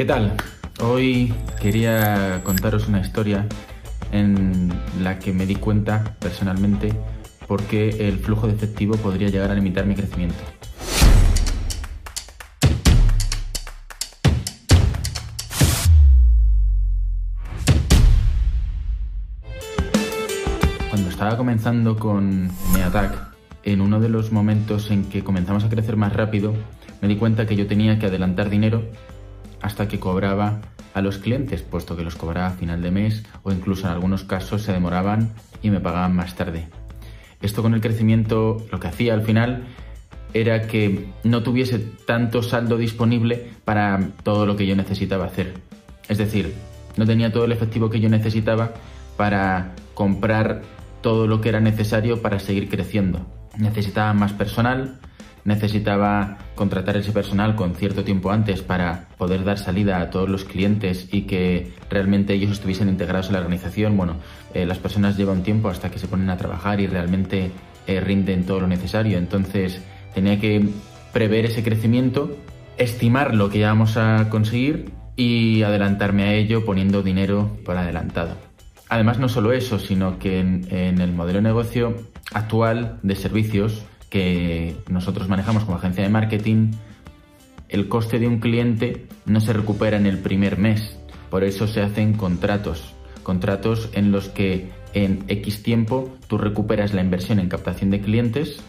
¿Qué tal? Hoy quería contaros una historia en la que me di cuenta personalmente por qué el flujo de efectivo podría llegar a limitar mi crecimiento. Cuando estaba comenzando con Neatac, en uno de los momentos en que comenzamos a crecer más rápido, me di cuenta que yo tenía que adelantar dinero hasta que cobraba a los clientes, puesto que los cobraba a final de mes o incluso en algunos casos se demoraban y me pagaban más tarde. Esto con el crecimiento lo que hacía al final era que no tuviese tanto saldo disponible para todo lo que yo necesitaba hacer. Es decir, no tenía todo el efectivo que yo necesitaba para comprar todo lo que era necesario para seguir creciendo. Necesitaba más personal, necesitaba contratar ese personal con cierto tiempo antes para poder dar salida a todos los clientes y que realmente ellos estuviesen integrados en la organización. Bueno, eh, las personas llevan tiempo hasta que se ponen a trabajar y realmente eh, rinden todo lo necesario. Entonces tenía que prever ese crecimiento, estimar lo que íbamos a conseguir y adelantarme a ello poniendo dinero por adelantado. Además, no solo eso, sino que en, en el modelo de negocio actual de servicios que nosotros manejamos como agencia de marketing, el coste de un cliente no se recupera en el primer mes. Por eso se hacen contratos. Contratos en los que en X tiempo tú recuperas la inversión en captación de clientes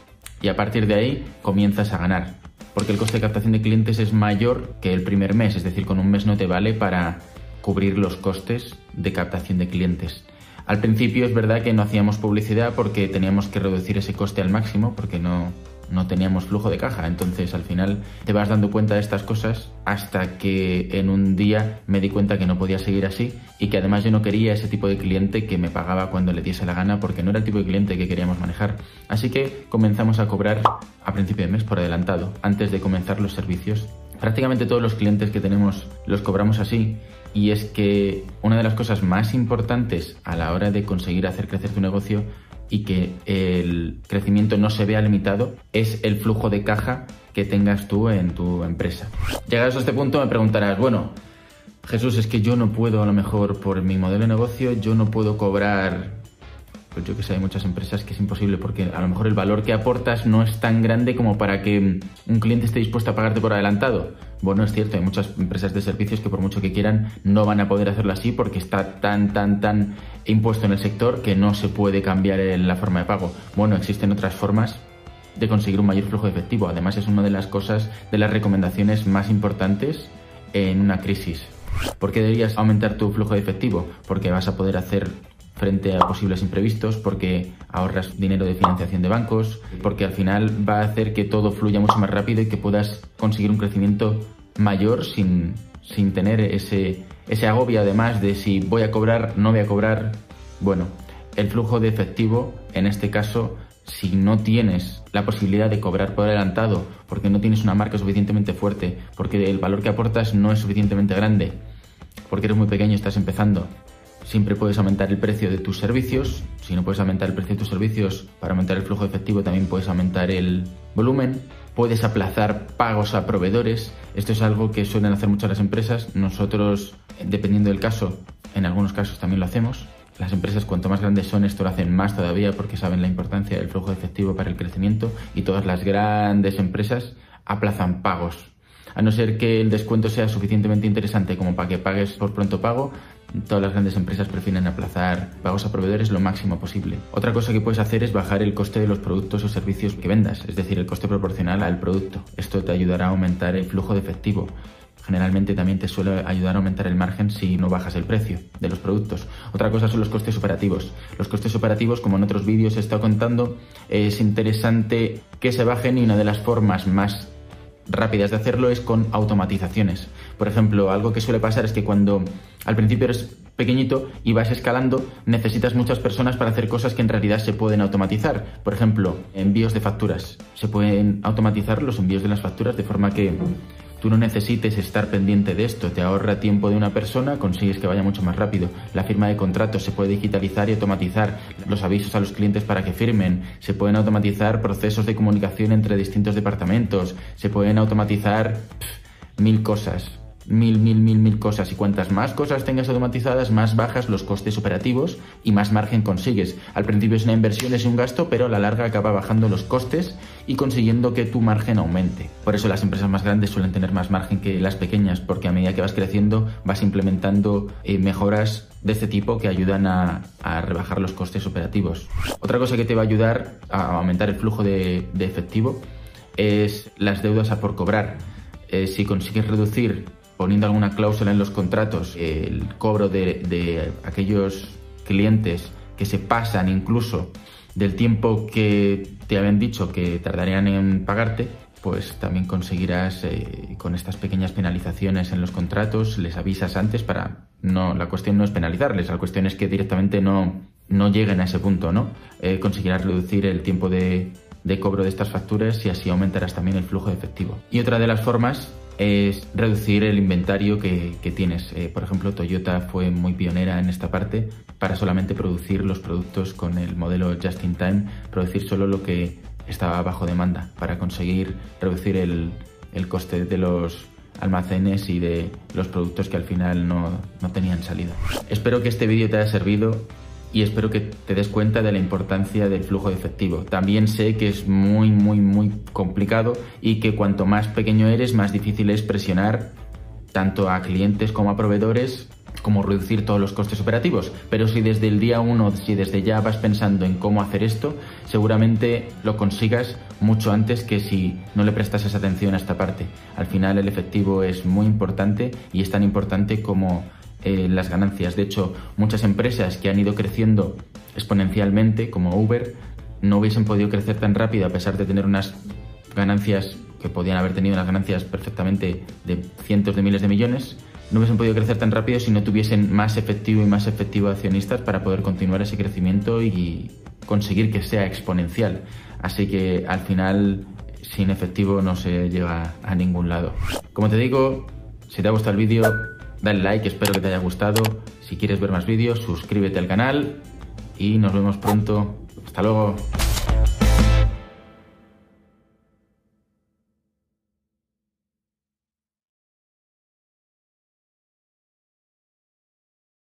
y a partir de ahí comienzas a ganar. Porque el coste de captación de clientes es mayor que el primer mes, es decir, con un mes no te vale para cubrir los costes de captación de clientes. Al principio es verdad que no hacíamos publicidad porque teníamos que reducir ese coste al máximo porque no, no teníamos flujo de caja. Entonces al final te vas dando cuenta de estas cosas hasta que en un día me di cuenta que no podía seguir así y que además yo no quería ese tipo de cliente que me pagaba cuando le diese la gana porque no era el tipo de cliente que queríamos manejar. Así que comenzamos a cobrar a principio de mes por adelantado, antes de comenzar los servicios. Prácticamente todos los clientes que tenemos los cobramos así y es que una de las cosas más importantes a la hora de conseguir hacer crecer tu negocio y que el crecimiento no se vea limitado es el flujo de caja que tengas tú en tu empresa. Llegados a este punto me preguntarás, bueno, Jesús, es que yo no puedo a lo mejor por mi modelo de negocio, yo no puedo cobrar pues yo que sé, hay muchas empresas que es imposible porque a lo mejor el valor que aportas no es tan grande como para que un cliente esté dispuesto a pagarte por adelantado. Bueno, es cierto, hay muchas empresas de servicios que por mucho que quieran no van a poder hacerlo así porque está tan, tan, tan impuesto en el sector que no se puede cambiar la forma de pago. Bueno, existen otras formas de conseguir un mayor flujo de efectivo. Además es una de las cosas, de las recomendaciones más importantes en una crisis. ¿Por qué deberías aumentar tu flujo de efectivo? Porque vas a poder hacer frente a posibles imprevistos, porque ahorras dinero de financiación de bancos, porque al final va a hacer que todo fluya mucho más rápido y que puedas conseguir un crecimiento mayor sin, sin tener ese, ese agobio además de si voy a cobrar, no voy a cobrar. Bueno, el flujo de efectivo, en este caso, si no tienes la posibilidad de cobrar por adelantado, porque no tienes una marca suficientemente fuerte, porque el valor que aportas no es suficientemente grande, porque eres muy pequeño y estás empezando, Siempre puedes aumentar el precio de tus servicios. Si no puedes aumentar el precio de tus servicios para aumentar el flujo efectivo, también puedes aumentar el volumen. Puedes aplazar pagos a proveedores. Esto es algo que suelen hacer muchas las empresas. Nosotros, dependiendo del caso, en algunos casos también lo hacemos. Las empresas cuanto más grandes son esto lo hacen más todavía porque saben la importancia del flujo efectivo para el crecimiento y todas las grandes empresas aplazan pagos. A no ser que el descuento sea suficientemente interesante como para que pagues por pronto pago, Todas las grandes empresas prefieren aplazar pagos a proveedores lo máximo posible. Otra cosa que puedes hacer es bajar el coste de los productos o servicios que vendas, es decir, el coste proporcional al producto. Esto te ayudará a aumentar el flujo de efectivo. Generalmente también te suele ayudar a aumentar el margen si no bajas el precio de los productos. Otra cosa son los costes operativos. Los costes operativos, como en otros vídeos he estado contando, es interesante que se bajen y una de las formas más rápidas de hacerlo es con automatizaciones. Por ejemplo, algo que suele pasar es que cuando al principio eres pequeñito y vas escalando, necesitas muchas personas para hacer cosas que en realidad se pueden automatizar. Por ejemplo, envíos de facturas. Se pueden automatizar los envíos de las facturas de forma que tú no necesites estar pendiente de esto, te ahorra tiempo de una persona, consigues que vaya mucho más rápido. La firma de contratos se puede digitalizar y automatizar, los avisos a los clientes para que firmen, se pueden automatizar procesos de comunicación entre distintos departamentos, se pueden automatizar mil cosas mil, mil, mil, mil cosas y cuantas más cosas tengas automatizadas, más bajas los costes operativos y más margen consigues. Al principio es una inversión, es un gasto, pero a la larga acaba bajando los costes y consiguiendo que tu margen aumente. Por eso las empresas más grandes suelen tener más margen que las pequeñas, porque a medida que vas creciendo vas implementando eh, mejoras de este tipo que ayudan a, rebajar los costes operativos. Otra cosa que te va a ayudar a aumentar el flujo de, efectivo es las deudas a por cobrar. Eh, si consigues reducir poniendo alguna cláusula en los contratos, el cobro de, aquellos clientes que se pasan incluso del tiempo que te habían dicho que tardarían en pagarte, pues también conseguirás eh, con estas pequeñas penalizaciones en los contratos, les avisas antes para no, la cuestión no es penalizarles, la cuestión es que directamente no, no lleguen a ese punto, ¿no? Eh, conseguirás reducir el tiempo de, de cobro de estas facturas y así aumentarás también el flujo de efectivo. Y otra de las formas es reducir el inventario que, tienes. Eh, por ejemplo, Toyota fue muy pionera en esta parte para solamente producir los productos con el modelo Just in Time, producir solo lo que estaba bajo demanda para conseguir reducir el, el coste de los almacenes y de los productos que al final no, no tenían salida. Espero que este vídeo te haya servido y espero que te des cuenta de la importancia del flujo de efectivo. También sé que es muy, muy, muy complicado y que cuanto más pequeño eres, más difícil es presionar tanto a clientes como a proveedores como reducir todos los costes operativos. Pero si desde el día uno, si desde ya vas pensando en cómo hacer esto, seguramente lo consigas mucho antes que si no le prestas esa atención a esta parte. Al final el efectivo es muy importante y es tan importante como eh, las ganancias. De hecho, muchas empresas que han ido creciendo exponencialmente, como Uber, no hubiesen podido crecer tan rápido a pesar de tener unas ganancias que podían haber tenido unas ganancias perfectamente de cientos de miles de millones, no hubiesen podido crecer tan rápido si no tuviesen más efectivo y más efectivo accionistas para poder continuar ese crecimiento y conseguir que sea exponencial. Así que al final, sin efectivo no se llega a ningún lado. Como te digo, si te ha gustado el vídeo, dale like, espero que te haya gustado. Si quieres ver más vídeos, suscríbete al canal y nos vemos pronto. Hasta luego.